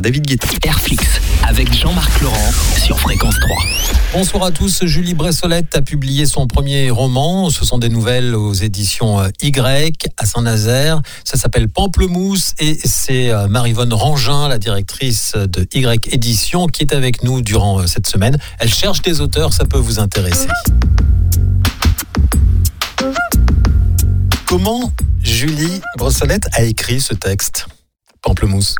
David Guetta. Airflix avec Jean-Marc Laurent sur Fréquence 3. Bonsoir à tous. Julie Bressolette a publié son premier roman. Ce sont des nouvelles aux éditions euh, Y à Saint-Nazaire. Ça s'appelle Pamplemousse et c'est euh, Marivonne Rangin, la directrice de Y Édition, qui est avec nous durant euh, cette semaine. Elle cherche des auteurs, ça peut vous intéresser. Comment Julie Bressolette a écrit ce texte Pamplemousse?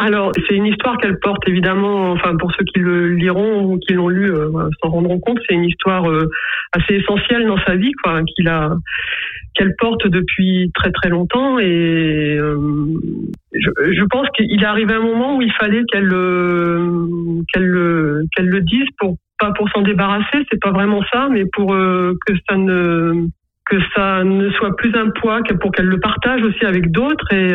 Alors, c'est une histoire qu'elle porte évidemment, enfin pour ceux qui le liront ou qui l'ont lu euh, s'en rendront compte, c'est une histoire euh, assez essentielle dans sa vie, quoi, qu'elle porte depuis très très longtemps. Et euh, je, pense qu'il est arrivé un moment où il fallait qu'elle qu'elle qu'elle le dise pour pas pour s'en débarrasser, c'est pas vraiment ça, mais pour que ça ne que ça ne soit plus un poids pour qu'elle le partage aussi avec d'autres et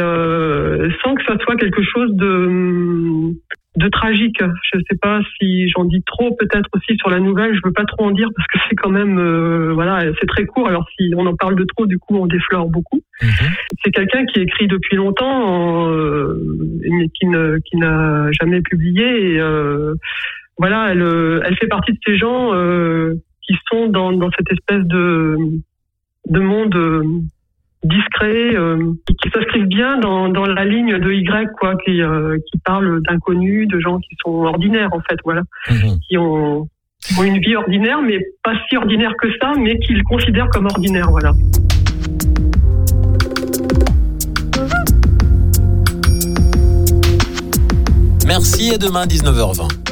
sans que ça soit quelque chose de de tragique. Je ne sais pas si j'en dis trop peut-être aussi sur la nouvelle. Je veux pas trop en dire parce que c'est quand même euh, voilà c'est très court. Alors si on en parle de trop, du coup on déflore beaucoup. Mhm. C'est quelqu'un qui écrit depuis longtemps, euh, mais qui ne qui n'a jamais publié. Et, euh, voilà, elle elle fait partie de ces gens qui sont dans dans cette espèce de de monde euh, discret euh, qui s'inscrivent bien dans, dans la ligne de Y quoi qui euh, qui parle d'inconnus de gens qui sont ordinaires en fait voilà. Mhm. qui ont, ont une vie ordinaire mais pas si ordinaire que ça mais qu'ils considèrent comme ordinaire voilà. Merci et demain 19h20